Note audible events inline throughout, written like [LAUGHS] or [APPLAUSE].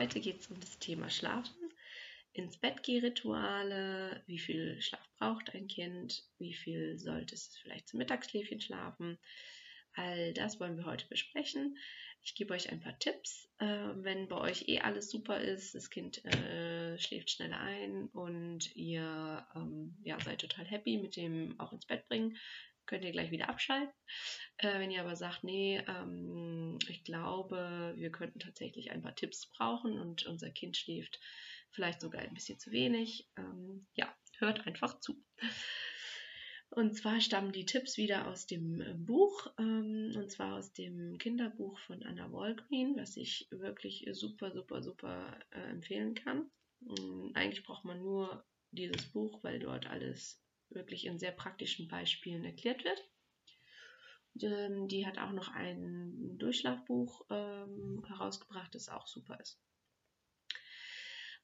heute geht es um das Thema Schlafen, ins Bett geh Rituale, wie viel Schlaf braucht ein Kind, wie viel sollte es vielleicht zum Mittagsschläfchen schlafen. All das wollen wir heute besprechen. Ich gebe euch ein paar Tipps. Äh, wenn bei euch eh alles super ist, das Kind äh, schläft schneller ein und ihr ähm, ja, seid total happy mit dem auch ins Bett bringen, könnt ihr gleich wieder abschalten. Äh, wenn ihr aber sagt, nee, ähm, ich glaube, wir könnten tatsächlich ein paar Tipps brauchen und unser Kind schläft vielleicht sogar ein bisschen zu wenig, ähm, ja, hört einfach zu. Und zwar stammen die Tipps wieder aus dem äh, Buch, ähm, und zwar aus dem Kinderbuch von Anna Walgreen, was ich wirklich super, super, super äh, empfehlen kann. Ähm, eigentlich braucht man nur dieses Buch, weil dort alles wirklich in sehr praktischen Beispielen erklärt wird. Ähm, die hat auch noch ein Durchschlafbuch ähm, herausgebracht, das auch super ist.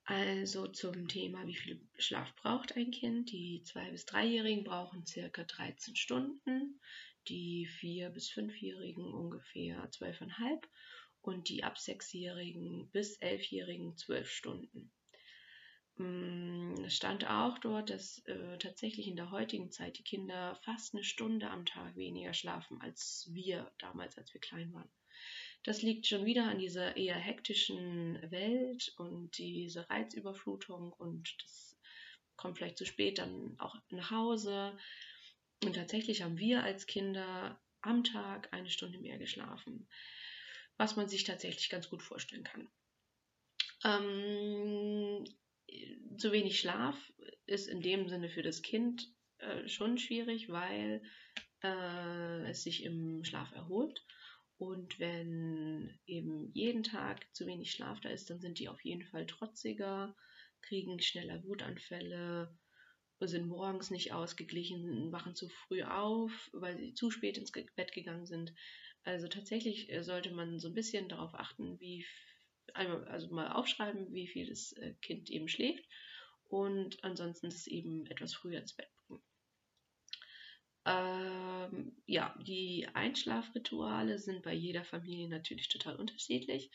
Also zum Thema, wie viel Schlaf braucht ein Kind. Die 2- bis 3-Jährigen brauchen circa 13 Stunden, die 4- bis 5-Jährigen ungefähr 12,5 und die ab 6-Jährigen bis 11-Jährigen 12 Stunden. Es stand auch dort, dass äh, tatsächlich in der heutigen Zeit die Kinder fast eine Stunde am Tag weniger schlafen als wir damals, als wir klein waren. Das liegt schon wieder an dieser eher hektischen Welt und diese Reizüberflutung und das kommt vielleicht zu spät dann auch nach Hause. Und tatsächlich haben wir als Kinder am Tag eine Stunde mehr geschlafen, was man sich tatsächlich ganz gut vorstellen kann. Ähm, zu wenig Schlaf ist in dem Sinne für das Kind äh, schon schwierig, weil äh, es sich im Schlaf erholt und wenn eben jeden Tag zu wenig Schlaf da ist, dann sind die auf jeden Fall trotziger, kriegen schneller Wutanfälle, sind morgens nicht ausgeglichen, wachen zu früh auf, weil sie zu spät ins Bett gegangen sind. Also tatsächlich äh, sollte man so ein bisschen darauf achten, wie also mal aufschreiben, wie viel das äh, Kind eben schläft und ansonsten das eben etwas früher ins Bett bringen. Ähm, ja, die Einschlafrituale sind bei jeder Familie natürlich total unterschiedlich.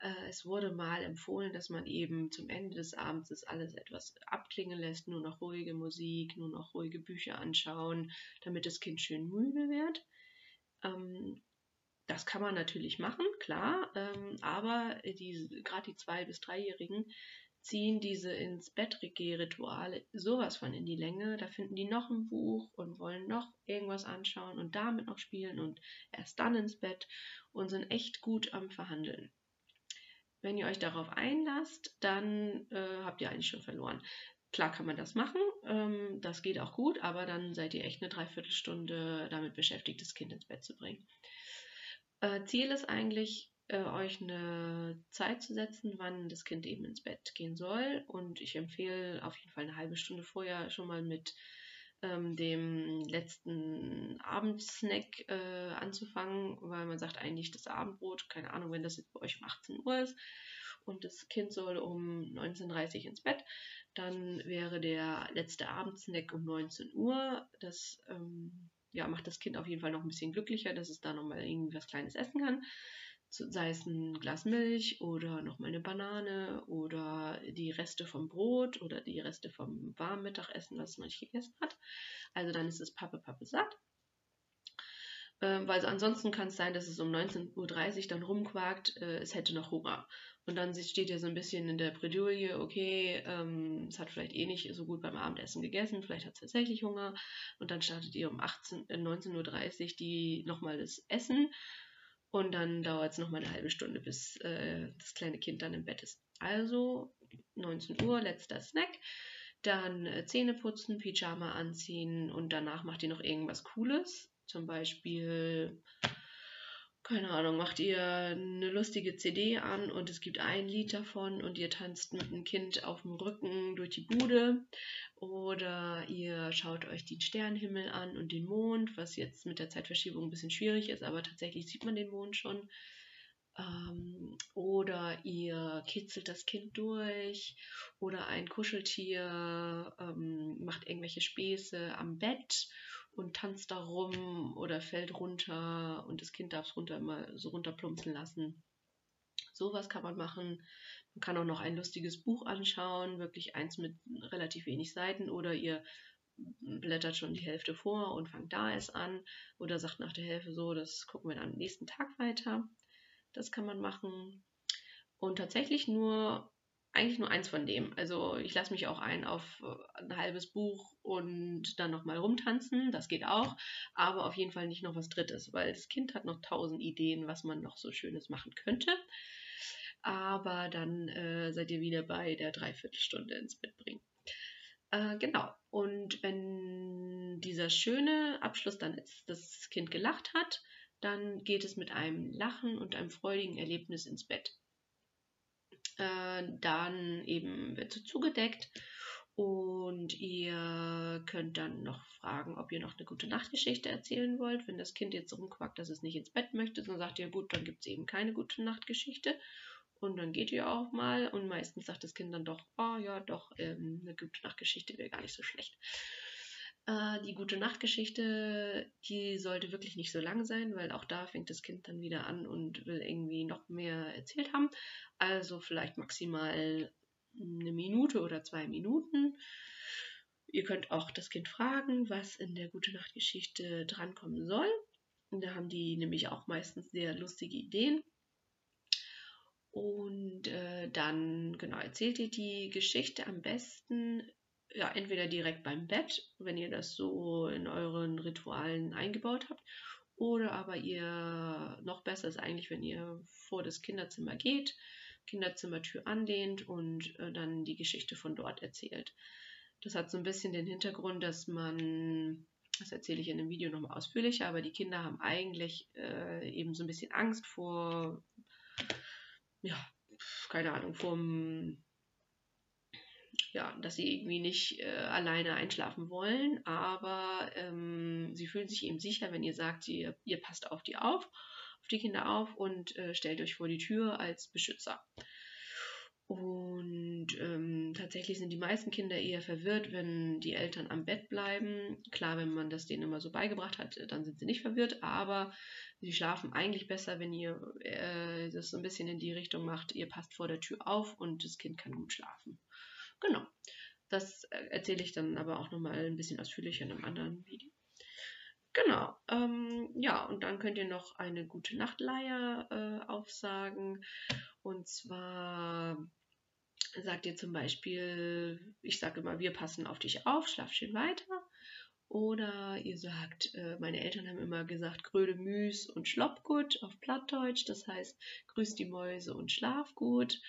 Äh, es wurde mal empfohlen, dass man eben zum Ende des Abends das alles etwas abklingen lässt, nur noch ruhige Musik, nur noch ruhige Bücher anschauen, damit das Kind schön müde wird. Ähm, das kann man natürlich machen, klar, ähm, aber gerade die zwei- bis dreijährigen ziehen diese ins Bett Rituale sowas von in die Länge. Da finden die noch ein Buch und wollen noch irgendwas anschauen und damit noch spielen und erst dann ins Bett und sind echt gut am Verhandeln. Wenn ihr euch darauf einlasst, dann äh, habt ihr eigentlich schon verloren. Klar kann man das machen, ähm, das geht auch gut, aber dann seid ihr echt eine Dreiviertelstunde damit beschäftigt, das Kind ins Bett zu bringen. Äh, Ziel ist eigentlich, äh, euch eine Zeit zu setzen, wann das Kind eben ins Bett gehen soll. Und ich empfehle auf jeden Fall eine halbe Stunde vorher schon mal mit ähm, dem letzten Abendsnack äh, anzufangen, weil man sagt eigentlich das Abendbrot, keine Ahnung, wenn das jetzt bei euch um 18 Uhr ist und das Kind soll um 19.30 Uhr ins Bett, dann wäre der letzte Abendsnack um 19 Uhr. Das ähm, ja, macht das Kind auf jeden Fall noch ein bisschen glücklicher, dass es da nochmal irgendwie was Kleines essen kann sei es ein Glas Milch oder nochmal eine Banane oder die Reste vom Brot oder die Reste vom warmen Mittagessen, was man nicht gegessen hat. Also dann ist es Pappe, Pappe satt. Ähm, weil so ansonsten kann es sein, dass es um 19.30 Uhr dann rumquakt, äh, es hätte noch Hunger. Und dann steht ja so ein bisschen in der Bredouille, okay, ähm, es hat vielleicht eh nicht so gut beim Abendessen gegessen, vielleicht hat es tatsächlich Hunger. Und dann startet ihr um 18, äh, 19.30 Uhr die nochmal das Essen und dann dauert es nochmal eine halbe Stunde, bis äh, das kleine Kind dann im Bett ist. Also 19 Uhr, letzter Snack. Dann äh, Zähne putzen, Pyjama anziehen und danach macht ihr noch irgendwas Cooles. Zum Beispiel keine Ahnung, macht ihr eine lustige CD an und es gibt ein Lied davon und ihr tanzt mit einem Kind auf dem Rücken durch die Bude. Oder ihr schaut euch den Sternenhimmel an und den Mond, was jetzt mit der Zeitverschiebung ein bisschen schwierig ist, aber tatsächlich sieht man den Mond schon. Ähm, oder ihr kitzelt das Kind durch. Oder ein Kuscheltier ähm, macht irgendwelche Späße am Bett und tanzt da rum oder fällt runter und das Kind darf es runter immer so runterplumpsen lassen. Sowas kann man machen. Man kann auch noch ein lustiges Buch anschauen, wirklich eins mit relativ wenig Seiten oder ihr blättert schon die Hälfte vor und fangt da erst an oder sagt nach der Hälfte so, das gucken wir dann am nächsten Tag weiter. Das kann man machen. Und tatsächlich nur, eigentlich nur eins von dem. Also ich lasse mich auch ein auf ein halbes Buch und dann nochmal rumtanzen, das geht auch, aber auf jeden Fall nicht noch was Drittes, weil das Kind hat noch tausend Ideen, was man noch so Schönes machen könnte aber dann äh, seid ihr wieder bei der Dreiviertelstunde ins Bett bringen. Äh, genau. Und wenn dieser schöne Abschluss dann ist, das Kind gelacht hat, dann geht es mit einem Lachen und einem freudigen Erlebnis ins Bett. Äh, dann eben wird es zugedeckt und ihr könnt dann noch fragen, ob ihr noch eine gute Nachtgeschichte erzählen wollt. Wenn das Kind jetzt rumquackt, dass es nicht ins Bett möchte, dann sagt ihr, gut, dann gibt es eben keine gute Nachtgeschichte. Und dann geht ihr auch mal und meistens sagt das Kind dann doch, oh ja, doch, ähm, eine gute Nachtgeschichte wäre gar nicht so schlecht. Äh, die gute Nachtgeschichte, die sollte wirklich nicht so lang sein, weil auch da fängt das Kind dann wieder an und will irgendwie noch mehr erzählt haben. Also vielleicht maximal eine Minute oder zwei Minuten. Ihr könnt auch das Kind fragen, was in der gute Nachtgeschichte drankommen soll. Da haben die nämlich auch meistens sehr lustige Ideen. Und äh, dann, genau, erzählt ihr die Geschichte am besten, ja, entweder direkt beim Bett, wenn ihr das so in euren Ritualen eingebaut habt, oder aber ihr, noch besser ist eigentlich, wenn ihr vor das Kinderzimmer geht, Kinderzimmertür anlehnt und äh, dann die Geschichte von dort erzählt. Das hat so ein bisschen den Hintergrund, dass man, das erzähle ich in dem Video nochmal ausführlicher, aber die Kinder haben eigentlich äh, eben so ein bisschen Angst vor ja, keine Ahnung, vom, ja, dass sie irgendwie nicht äh, alleine einschlafen wollen, aber ähm, sie fühlen sich eben sicher, wenn ihr sagt, ihr, ihr passt auf die auf, auf die Kinder auf und äh, stellt euch vor die Tür als Beschützer. Und ähm, tatsächlich sind die meisten Kinder eher verwirrt, wenn die Eltern am Bett bleiben. Klar, wenn man das denen immer so beigebracht hat, dann sind sie nicht verwirrt, aber sie schlafen eigentlich besser, wenn ihr äh, das so ein bisschen in die Richtung macht, ihr passt vor der Tür auf und das Kind kann gut schlafen. Genau. Das äh, erzähle ich dann aber auch nochmal ein bisschen ausführlicher in einem anderen Video. Genau. Ähm, ja, und dann könnt ihr noch eine gute Nachtleier äh, aufsagen. Und zwar sagt ihr zum Beispiel, ich sage immer, wir passen auf dich auf, schlaf schön weiter. Oder ihr sagt, äh, meine Eltern haben immer gesagt, Gröde Müs und Schloppgut auf Plattdeutsch. Das heißt, grüß die Mäuse und schlaf gut.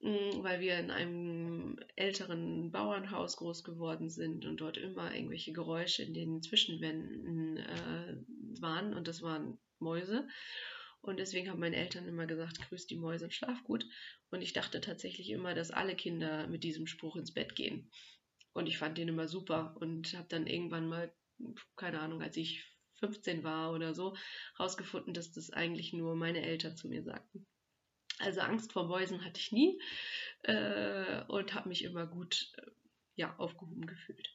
Mm, weil wir in einem älteren Bauernhaus groß geworden sind und dort immer irgendwelche Geräusche in den Zwischenwänden äh, waren und das waren Mäuse. Und deswegen haben meine Eltern immer gesagt, grüß die Mäuse und schlaf gut. Und ich dachte tatsächlich immer, dass alle Kinder mit diesem Spruch ins Bett gehen. Und ich fand den immer super und habe dann irgendwann mal, keine Ahnung, als ich 15 war oder so, herausgefunden, dass das eigentlich nur meine Eltern zu mir sagten. Also Angst vor Mäusen hatte ich nie äh, und habe mich immer gut äh, ja, aufgehoben gefühlt.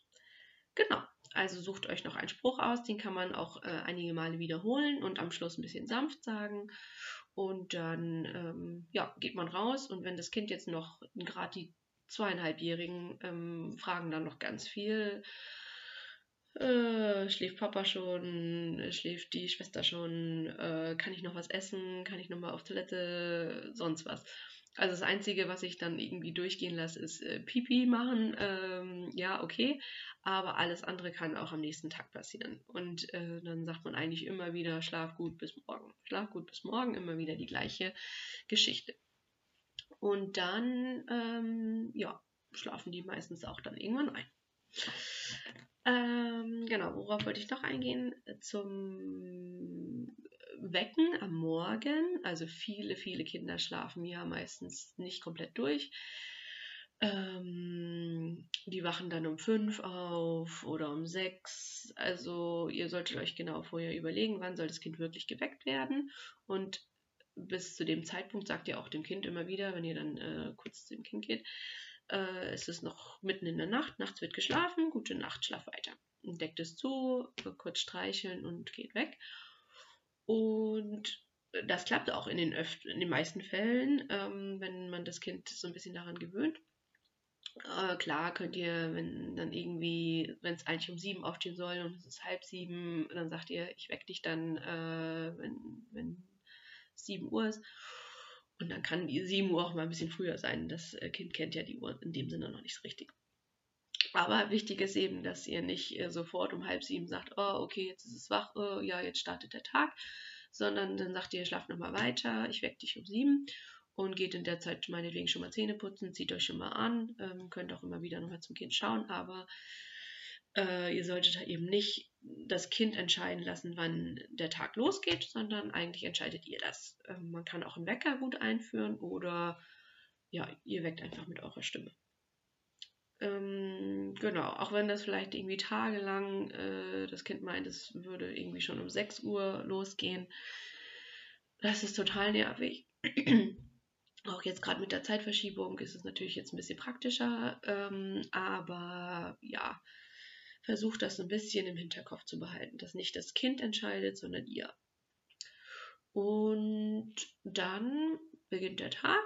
Genau, also sucht euch noch einen Spruch aus, den kann man auch äh, einige Male wiederholen und am Schluss ein bisschen sanft sagen. Und dann ähm, ja, geht man raus und wenn das Kind jetzt noch, gerade die zweieinhalbjährigen, ähm, fragen dann noch ganz viel äh, schläft Papa schon? Schläft die Schwester schon? Äh, kann ich noch was essen? Kann ich noch mal auf Toilette? Sonst was. Also das Einzige, was ich dann irgendwie durchgehen lasse, ist äh, Pipi machen. Ähm, ja, okay. Aber alles andere kann auch am nächsten Tag passieren. Und äh, dann sagt man eigentlich immer wieder, schlaf gut bis morgen. Schlaf gut bis morgen, immer wieder die gleiche Geschichte. Und dann, ähm, ja, schlafen die meistens auch dann irgendwann ein. Ähm, genau, worauf wollte ich noch eingehen? Zum Wecken am Morgen. Also viele, viele Kinder schlafen ja meistens nicht komplett durch. Ähm, die wachen dann um fünf auf oder um sechs. Also ihr solltet euch genau vorher überlegen, wann soll das Kind wirklich geweckt werden. Und bis zu dem Zeitpunkt sagt ihr auch dem Kind immer wieder, wenn ihr dann äh, kurz zu dem Kind geht, äh, es ist noch mitten in der Nacht, nachts wird geschlafen, gute Nacht, schlaf weiter. Deckt es zu, kurz streicheln und geht weg. Und das klappt auch in den, öf in den meisten Fällen, ähm, wenn man das Kind so ein bisschen daran gewöhnt. Äh, klar könnt ihr, wenn dann irgendwie, wenn es eigentlich um sieben aufstehen soll und es ist halb sieben, dann sagt ihr, ich weck dich dann, äh, wenn, wenn sieben Uhr ist. Und dann kann die sieben Uhr auch mal ein bisschen früher sein. Das äh, Kind kennt ja die Uhr in dem Sinne noch nicht so richtig. Aber wichtig ist eben, dass ihr nicht äh, sofort um halb sieben sagt, oh, okay, jetzt ist es wach, oh, ja, jetzt startet der Tag, sondern dann sagt ihr, schlaft nochmal weiter, ich weck dich um sieben und geht in der Zeit meinetwegen schon mal Zähne putzen, zieht euch schon mal an, ähm, könnt auch immer wieder nochmal zum Kind schauen, aber äh, ihr solltet halt eben nicht das Kind entscheiden lassen, wann der Tag losgeht, sondern eigentlich entscheidet ihr das. Ähm, man kann auch einen Wecker gut einführen oder ja, ihr weckt einfach mit eurer Stimme. Ähm, genau, auch wenn das vielleicht irgendwie tagelang äh, das Kind meint, es würde irgendwie schon um 6 Uhr losgehen. Das ist total nervig. [CLEARS THROAT] auch jetzt gerade mit der Zeitverschiebung ist es natürlich jetzt ein bisschen praktischer, ähm, aber ja, versucht das ein bisschen im Hinterkopf zu behalten, dass nicht das Kind entscheidet, sondern ihr. Und dann beginnt der Tag.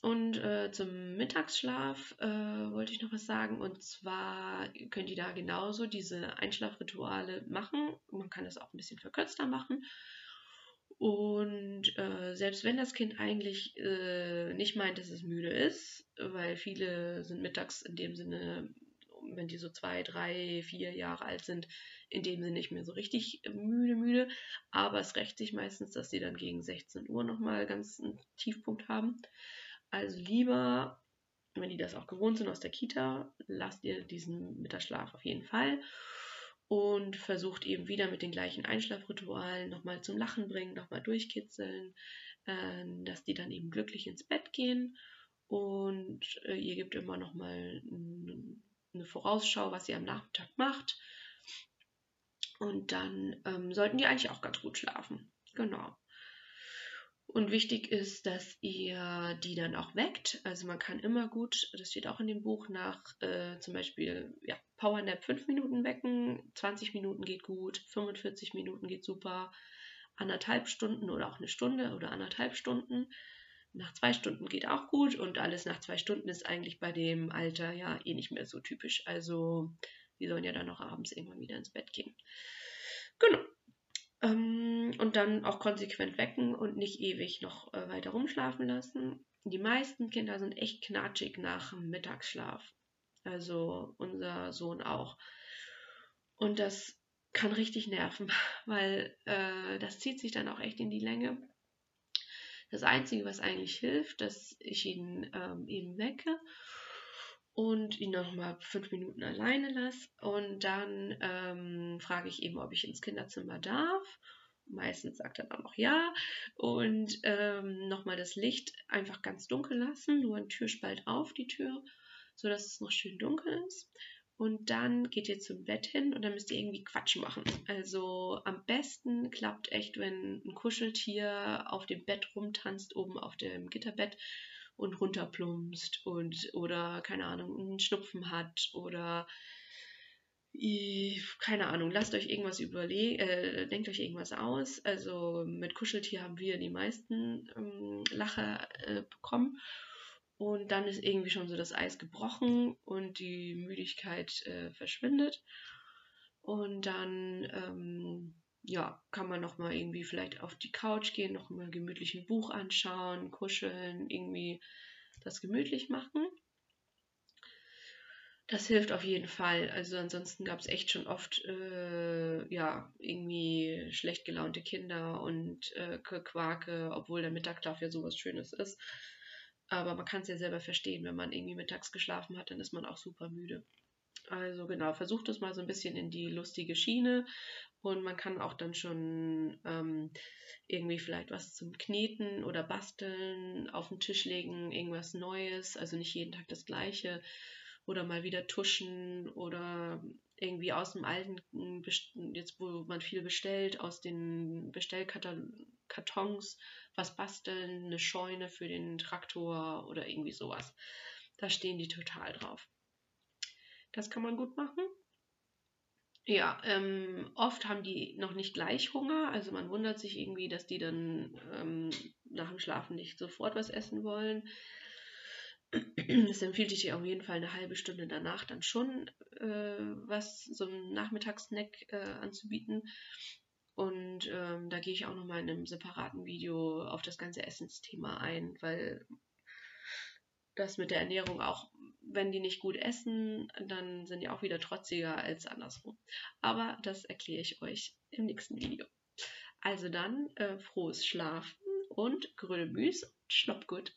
Und äh, zum Mittagsschlaf äh, wollte ich noch was sagen. Und zwar könnt ihr da genauso diese Einschlafrituale machen. Man kann das auch ein bisschen verkürzter machen. Und äh, selbst wenn das Kind eigentlich äh, nicht meint, dass es müde ist, weil viele sind mittags in dem Sinne wenn die so zwei, drei, vier Jahre alt sind, in dem Sinne nicht mehr so richtig müde, müde. Aber es rächt sich meistens, dass sie dann gegen 16 Uhr nochmal ganz einen Tiefpunkt haben. Also lieber, wenn die das auch gewohnt sind aus der Kita, lasst ihr diesen Mittagsschlaf auf jeden Fall und versucht eben wieder mit den gleichen Einschlafritualen nochmal zum Lachen bringen, nochmal durchkitzeln, äh, dass die dann eben glücklich ins Bett gehen und äh, ihr gebt immer nochmal ein eine Vorausschau, was ihr am Nachmittag macht. Und dann ähm, sollten die eigentlich auch ganz gut schlafen. Genau. Und wichtig ist, dass ihr die dann auch weckt. Also man kann immer gut, das steht auch in dem Buch, nach äh, zum Beispiel ja, Powernap 5 Minuten wecken, 20 Minuten geht gut, 45 Minuten geht super, anderthalb Stunden oder auch eine Stunde oder anderthalb Stunden nach zwei Stunden geht auch gut und alles nach zwei Stunden ist eigentlich bei dem Alter ja eh nicht mehr so typisch. Also die sollen ja dann noch abends irgendwann wieder ins Bett gehen. Genau. Ähm, und dann auch konsequent wecken und nicht ewig noch äh, weiter rumschlafen lassen. Die meisten Kinder sind echt knatschig nach dem Mittagsschlaf. Also unser Sohn auch. Und das kann richtig nerven, [LAUGHS] weil äh, das zieht sich dann auch echt in die Länge. Das Einzige, was eigentlich hilft, dass ich ihn ähm, eben wecke und ihn noch mal fünf Minuten alleine lasse. Und dann ähm, frage ich eben, ob ich ins Kinderzimmer darf. Meistens sagt er dann auch ja. Und ähm, nochmal das Licht einfach ganz dunkel lassen, nur ein Türspalt auf die Tür, sodass es noch schön dunkel ist. Und dann geht ihr zum Bett hin und dann müsst ihr irgendwie Quatsch machen. Also am besten klappt echt, wenn ein Kuscheltier auf dem Bett rumtanzt, oben auf dem Gitterbett und runterplumpst und oder keine Ahnung, einen Schnupfen hat oder keine Ahnung, lasst euch irgendwas überlegen, äh, denkt euch irgendwas aus. Also mit Kuscheltier haben wir die meisten ähm, Lacher äh, bekommen. Und dann ist irgendwie schon so das Eis gebrochen und die Müdigkeit äh, verschwindet. Und dann ähm, ja, kann man noch mal irgendwie vielleicht auf die Couch gehen, noch mal gemütlich ein Buch anschauen, kuscheln, irgendwie das gemütlich machen. Das hilft auf jeden Fall. Also ansonsten gab es echt schon oft äh, ja irgendwie schlecht gelaunte Kinder und äh, Quake, obwohl der Mittagschlaf ja sowas Schönes ist. Aber man kann es ja selber verstehen, wenn man irgendwie mittags geschlafen hat, dann ist man auch super müde. Also genau, versucht es mal so ein bisschen in die lustige Schiene. Und man kann auch dann schon ähm, irgendwie vielleicht was zum Kneten oder Basteln auf den Tisch legen, irgendwas Neues, also nicht jeden Tag das gleiche oder mal wieder tuschen oder irgendwie aus dem alten, jetzt wo man viel bestellt, aus den Bestellkartons was basteln, eine Scheune für den Traktor oder irgendwie sowas. Da stehen die total drauf. Das kann man gut machen. Ja, ähm, oft haben die noch nicht gleich Hunger. Also man wundert sich irgendwie, dass die dann ähm, nach dem Schlafen nicht sofort was essen wollen. Es empfiehlt sich auf jeden Fall eine halbe Stunde danach dann schon äh, was, so einen Nachmittagssnack äh, anzubieten. Und ähm, da gehe ich auch nochmal in einem separaten Video auf das ganze Essensthema ein, weil das mit der Ernährung auch, wenn die nicht gut essen, dann sind die auch wieder trotziger als andersrum. Aber das erkläre ich euch im nächsten Video. Also dann äh, frohes Schlafen und grüne Müs und Schlopp gut.